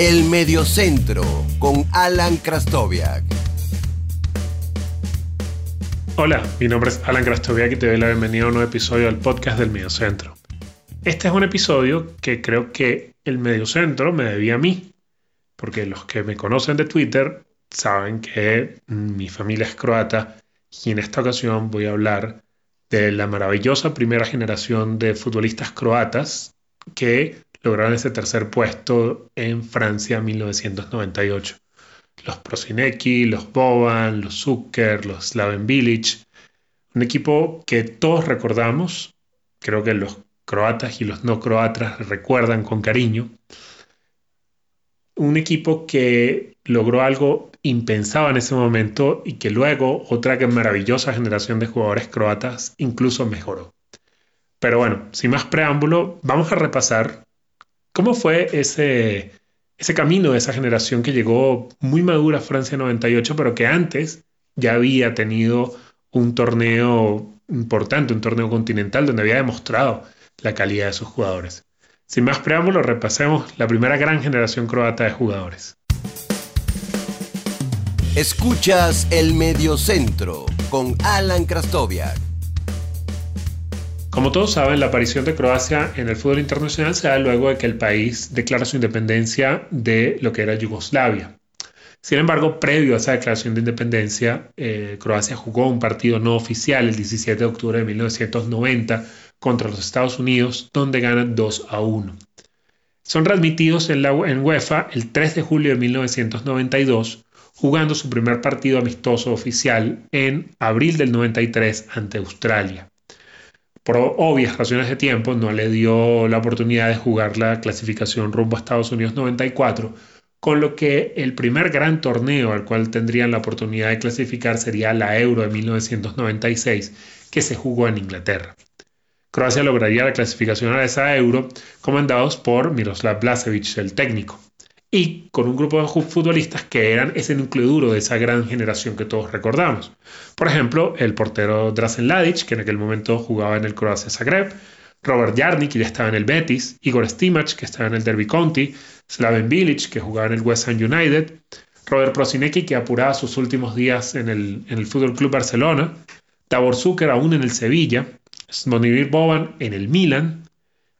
El Mediocentro con Alan Krastoviak. Hola, mi nombre es Alan Krastoviak y te doy la bienvenida a un nuevo episodio del podcast del Mediocentro. Este es un episodio que creo que el Mediocentro me debía a mí, porque los que me conocen de Twitter saben que mi familia es croata y en esta ocasión voy a hablar de la maravillosa primera generación de futbolistas croatas que lograron ese tercer puesto en Francia en 1998. Los Prosinecki, los Boban, los Zucker, los Slaven Village. Un equipo que todos recordamos, creo que los croatas y los no croatas recuerdan con cariño. Un equipo que logró algo impensado en ese momento y que luego otra maravillosa generación de jugadores croatas incluso mejoró. Pero bueno, sin más preámbulo, vamos a repasar cómo fue ese, ese camino de esa generación que llegó muy madura a Francia 98, pero que antes ya había tenido un torneo importante, un torneo continental donde había demostrado la calidad de sus jugadores. Sin más preámbulo, repasemos la primera gran generación croata de jugadores. Escuchas el Mediocentro con Alan Krastoviak. Como todos saben, la aparición de Croacia en el fútbol internacional se da luego de que el país declara su independencia de lo que era Yugoslavia. Sin embargo, previo a esa declaración de independencia, eh, Croacia jugó un partido no oficial el 17 de octubre de 1990 contra los Estados Unidos, donde gana 2 a 1. Son transmitidos en, la, en UEFA el 3 de julio de 1992 jugando su primer partido amistoso oficial en abril del 93 ante Australia. Por obvias razones de tiempo, no le dio la oportunidad de jugar la clasificación rumbo a Estados Unidos 94, con lo que el primer gran torneo al cual tendrían la oportunidad de clasificar sería la Euro de 1996, que se jugó en Inglaterra. Croacia lograría la clasificación a esa Euro, comandados por Miroslav Blasevic, el técnico y con un grupo de futbolistas que eran ese núcleo duro de esa gran generación que todos recordamos. Por ejemplo, el portero Drazen Ladic, que en aquel momento jugaba en el Croacia Zagreb, Robert Jarnik, que ya estaba en el Betis, Igor Stimac, que estaba en el Derby County, Slaven Bilic, que jugaba en el West Ham United, Robert Prosinecki, que apuraba sus últimos días en el, en el Fútbol Club Barcelona, Tabor Zucker aún en el Sevilla, Zvonimir Boban en el Milan,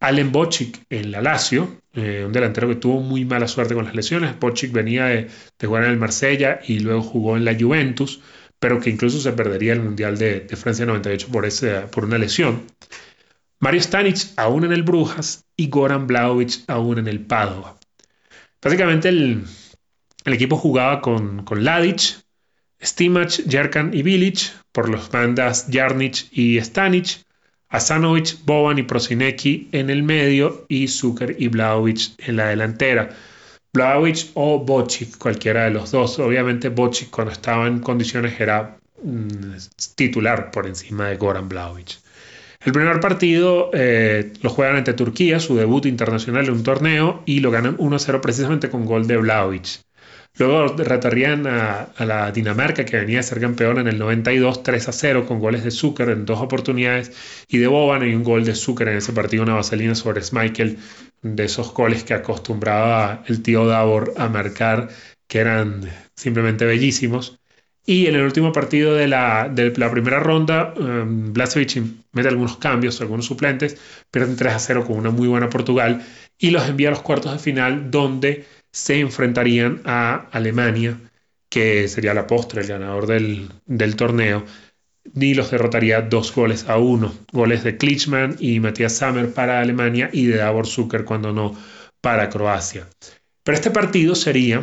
Allen Bocic en la Lazio, eh, un delantero que tuvo muy mala suerte con las lesiones. Bocic venía de, jugar en el Marsella y luego jugó en la Juventus, pero que incluso se perdería el Mundial de, Francia 98 por, ese, por una lesión. Mario Stanic aún en el Brujas y Goran Blaovic aún en el Padova. Básicamente el, equipo jugaba con, con Ladic, Stimac, Jerkan y Bilic, por los bandas Jarnic y Stanic, Asanovic, Boban y Prosinecki en el medio y Zucker y Blaovic en la delantera. Blaovic o Bocic, cualquiera de los dos. Obviamente Bocic cuando estaba en condiciones era mm, titular por encima de Goran Blaovic. El primer partido eh, lo juegan ante Turquía, su debut internacional en un torneo, y lo ganan 1-0 precisamente con gol de Blaovic. Luego retorrían a, la Dinamarca, que venía a ser campeón en el 92, 3 a 0, con goles de Zucker en dos oportunidades y de Boban y un gol de Zucker en ese partido, una vaselina sobre Michael, de esos goles que acostumbraba el tío Davor a marcar, que eran simplemente bellísimos. Y en el último partido de la, primera ronda, um, mete algunos cambios, algunos suplentes, pierden 3 a 0 con una muy buena Portugal y los envía a los cuartos de final, donde se enfrentarían a Alemania, que sería la postre, el ganador del, torneo, y los derrotaría dos goles a uno. Goles de Klitschmann y Matthias Sammer para Alemania y de Davor Zucker cuando no para Croacia. Pero este partido sería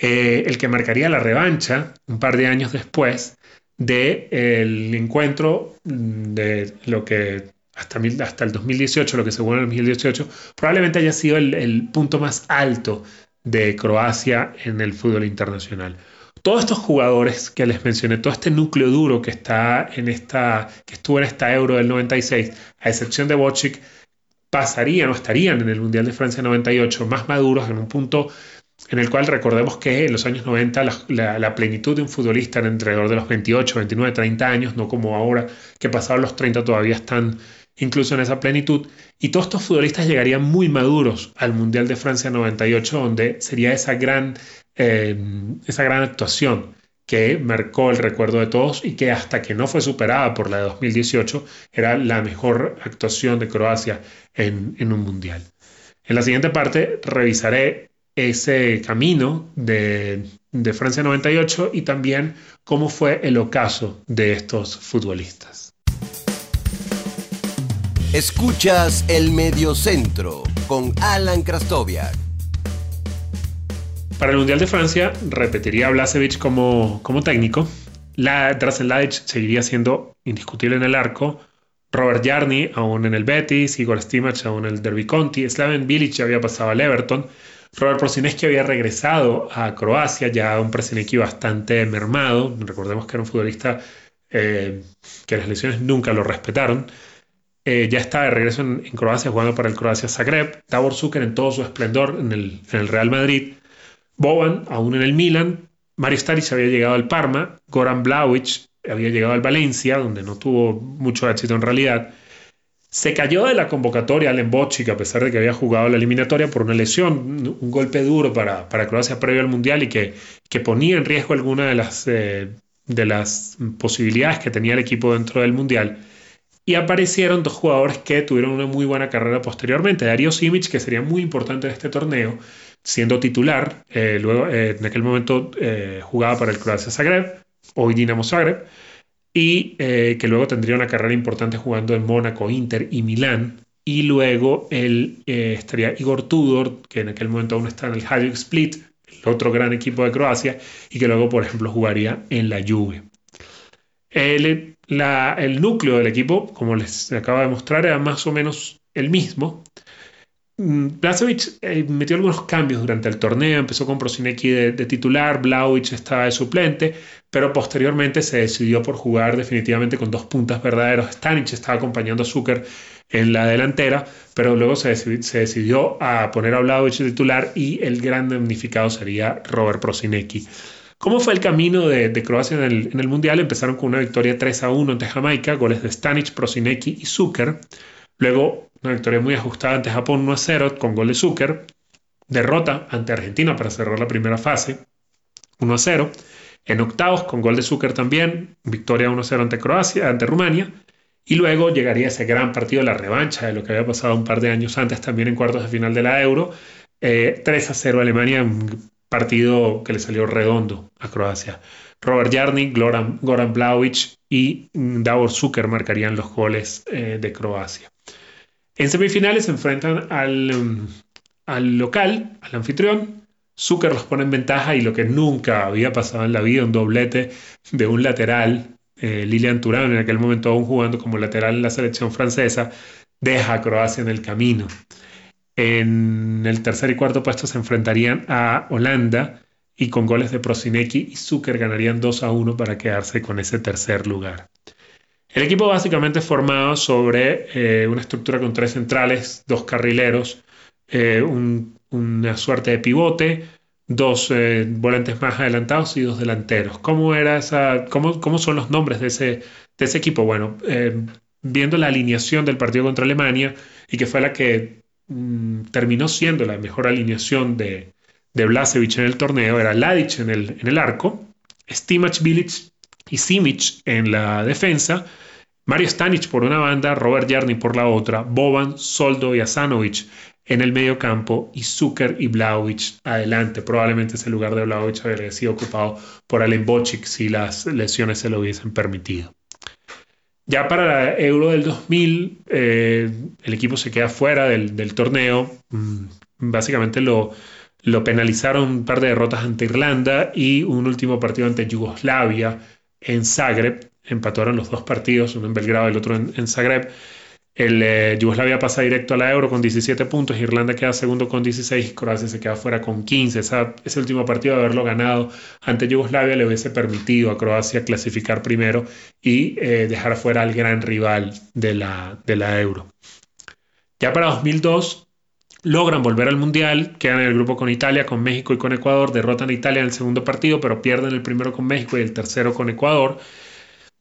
eh, el que marcaría la revancha un par de años después del de, encuentro de lo que hasta, hasta el 2018, lo que se jugó en el 2018, probablemente haya sido el, punto más alto de Croacia en el fútbol internacional. Todos estos jugadores que les mencioné, todo este núcleo duro que está en esta, que estuvo en esta Euro del 96, a excepción de Bocic, pasarían o estarían en el Mundial de Francia 98 más maduros en un punto en el cual recordemos que en los años 90 la, plenitud de un futbolista era alrededor de los 28, 29, 30 años, no como ahora que pasados los 30 todavía están incluso en esa plenitud. Y todos estos futbolistas llegarían muy maduros al Mundial de Francia 98, donde sería esa gran, eh, esa gran actuación que marcó el recuerdo de todos y que hasta que no fue superada por la de 2018 era la mejor actuación de Croacia en, un mundial. En la siguiente parte revisaré ese camino de, de Francia 98 y también cómo fue el ocaso de estos futbolistas. Escuchas el Mediocentro con Alan Krastoviak. Para el Mundial de Francia repetiría Blasevic como, como técnico. La, Drazen seguiría siendo indiscutible en el arco. Robert Jarni aún en el Betis, Igor Stimac aún en el Derby Conti, Slaven Bilic había pasado al Everton, Robert Prosineski había regresado a Croacia, ya un Prosineski bastante mermado, recordemos que era un futbolista eh, que las lesiones nunca lo respetaron. Eh, ya está de regreso en, Croacia jugando para el Croacia Zagreb, Tabor Zucker en todo su esplendor en el, Real Madrid, Boban, aún en el Milan, Mario Staric había llegado al Parma, Goran Blaovic había llegado al Valencia, donde no tuvo mucho éxito en realidad. Se cayó de la convocatoria Allen Bocic, a pesar de que había jugado la eliminatoria por una lesión, un golpe duro para, para Croacia previo al Mundial y que, que ponía en riesgo alguna de las, eh, de las posibilidades que tenía el equipo dentro del Mundial. Y aparecieron dos jugadores que tuvieron una muy buena carrera posteriormente. Darío Simic, que sería muy importante en este torneo, siendo titular. Eh, luego, eh, en aquel momento eh, jugaba para el Croacia Zagreb, hoy Dinamo Zagreb, y que luego tendría una carrera importante jugando en Mónaco, Inter y Milán. Y luego él estaría Igor Tudor, que en aquel momento aún está en el Hajduk Split, el otro gran equipo de Croacia, y que luego, por ejemplo, jugaría en la Juve. El, el núcleo del equipo, como les acabo de mostrar, era más o menos el mismo. Blazovic mm, eh, metió algunos cambios durante el torneo, empezó con Prosinecki de, titular, Blaovic estaba de suplente, pero posteriormente se decidió por jugar definitivamente con dos puntas verdaderos. Stanic estaba acompañando a Zucker en la delantera, pero luego se, decidió a poner a Blaovic de titular y el gran damnificado sería Robert Prosinecki. ¿Cómo fue el camino de, Croacia en el, Mundial? Empezaron con una victoria 3 a 1 ante Jamaica, goles de Stanic, Prosinecki y Zucker. Luego una victoria muy ajustada ante Japón 1 a 0 con gol de Zucker. Derrota ante Argentina para cerrar la primera fase 1 a 0. En octavos con gol de Zucker también. Victoria 1 a 0 ante Croacia, ante Rumania. Y luego llegaría ese gran partido, la revancha de lo que había pasado un par de años antes también en cuartos de final de la Euro. 3 eh, a 0 Alemania, un partido que le salió redondo a Croacia. Robert Jarnik, Goran, Goran y Davor Zucker marcarían los goles eh, de Croacia. En semifinales se enfrentan um, al, local, al anfitrión. Zucker los pone en ventaja y lo que nunca había pasado en la vida, un doblete de un lateral, eh, Lilian Turán, en aquel momento aún jugando como lateral en la selección francesa, deja a Croacia en el camino. En el tercer y cuarto puesto se enfrentarían a Holanda y con goles de Prosinecki y Zucker ganarían 2 a 1 para quedarse con ese tercer lugar. El equipo básicamente formado sobre eh, una estructura con tres centrales, dos carrileros, eh, una suerte de pivote, dos eh, volantes más adelantados y dos delanteros. ¿Cómo, cómo, cómo son los nombres de ese, de ese equipo? Bueno, viendo la alineación del partido contra Alemania y que fue la que mm, terminó siendo la mejor alineación de, de Blasevic en el torneo, era Ladic en el, en el arco, Stimac, Bilic y Simic en la defensa, Mario Stanic por una banda, Robert Jarni por la otra, Boban, Soldo y Asanovic en el medio campo y Zucker y Blaovic adelante. Probablemente ese lugar de Blaovic habría sido ocupado por Alen Bocic si las lesiones se lo hubiesen permitido. Ya para la Euro del 2000, eh, el equipo se queda fuera del, torneo. Mm, básicamente lo, penalizaron un par de derrotas ante Irlanda y un último partido ante Yugoslavia en Zagreb empataron los dos partidos, uno en Belgrado y el otro en, Zagreb. El, eh, Yugoslavia pasa directo a la Euro con 17 puntos, Irlanda queda segundo con 16 Croacia se queda fuera con 15. ese último partido de haberlo ganado ante Yugoslavia le hubiese permitido a Croacia clasificar primero y eh, dejar fuera al gran rival de la, de la Euro. Ya para 2002 logran volver al Mundial, quedan en el grupo con Italia, con México y con Ecuador, derrotan a Italia en el segundo partido, pero pierden el primero con México y el tercero con Ecuador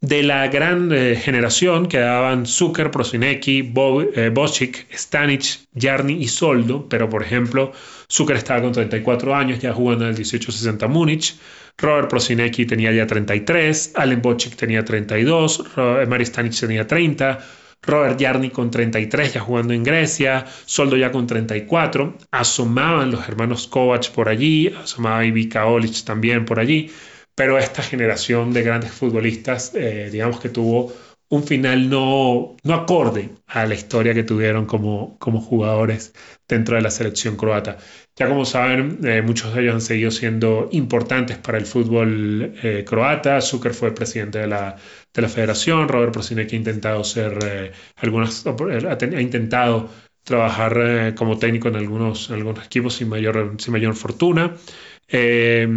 De la gran eh, generación quedaban Zucker, Prosinecki, Bo, eh, Bocic, Stanic, Jarni y Soldo, pero por ejemplo, Zucker estaba con 34 años ya jugando en el 1860 Múnich, Robert Prosinecki tenía ya 33, Allen Bocic tenía 32, Mari Stanic tenía 30, Robert Jarni con 33 ya jugando en Grecia, Soldo ya con 34, asomaban los hermanos Kovac por allí, asomaba Ivica Olic también por allí, pero esta generación de grandes futbolistas, eh, digamos que tuvo un final no, no acorde a la historia que tuvieron como, como jugadores dentro de la selección croata. Ya como saben, eh, muchos de ellos han seguido siendo importantes para el fútbol eh, croata. Zucker fue presidente de la, de la federación, Robert Prosinecki ha intentado ser algunas, ha, intentado trabajar como técnico en algunos, algunos equipos sin mayor, sin mayor fortuna. Eh,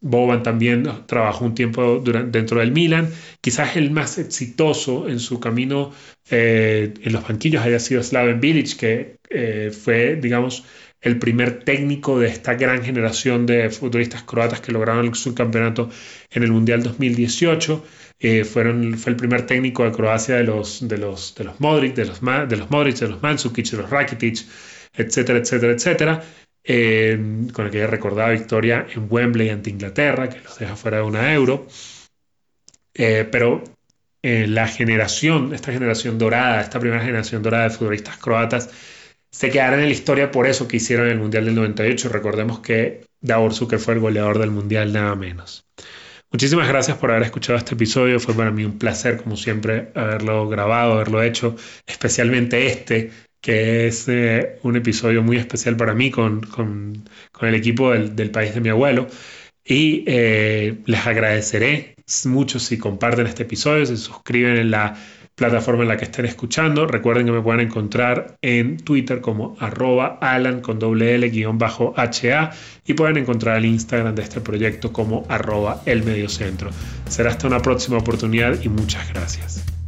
Boban también trabajó un tiempo dentro del Milan. Quizás el más exitoso en su camino eh, en los banquillos haya sido Slaven Bilic, que eh, fue, digamos, el primer técnico de esta gran generación de futbolistas croatas que lograron el subcampeonato en el Mundial 2018. fueron, fue el primer técnico de Croacia de los, de los, Modric, de los, de Modric, de los de los Rakitic, etcétera, etcétera, etcétera con aquella recordada victoria en Wembley ante Inglaterra, que los deja fuera de una euro. Eh, pero eh, la generación, esta generación dorada, esta primera generación dorada de futbolistas croatas, se quedará en la historia por eso que hicieron el Mundial del 98. Recordemos que Davor Zucker fue el goleador del Mundial, nada menos. Muchísimas gracias por haber escuchado este episodio. Fue para mí un placer, como siempre, haberlo grabado, haberlo hecho, especialmente este, que es eh, un episodio muy especial para mí con, con, el equipo del, país de mi abuelo. Y eh, les agradeceré mucho si comparten este episodio, se suscriben en la plataforma en la que estén escuchando. Recuerden que me pueden encontrar en Twitter como arroba alan con doble L guion bajo HA y pueden encontrar el Instagram de este proyecto como arroba el mediocentro. Será hasta una próxima oportunidad y muchas gracias.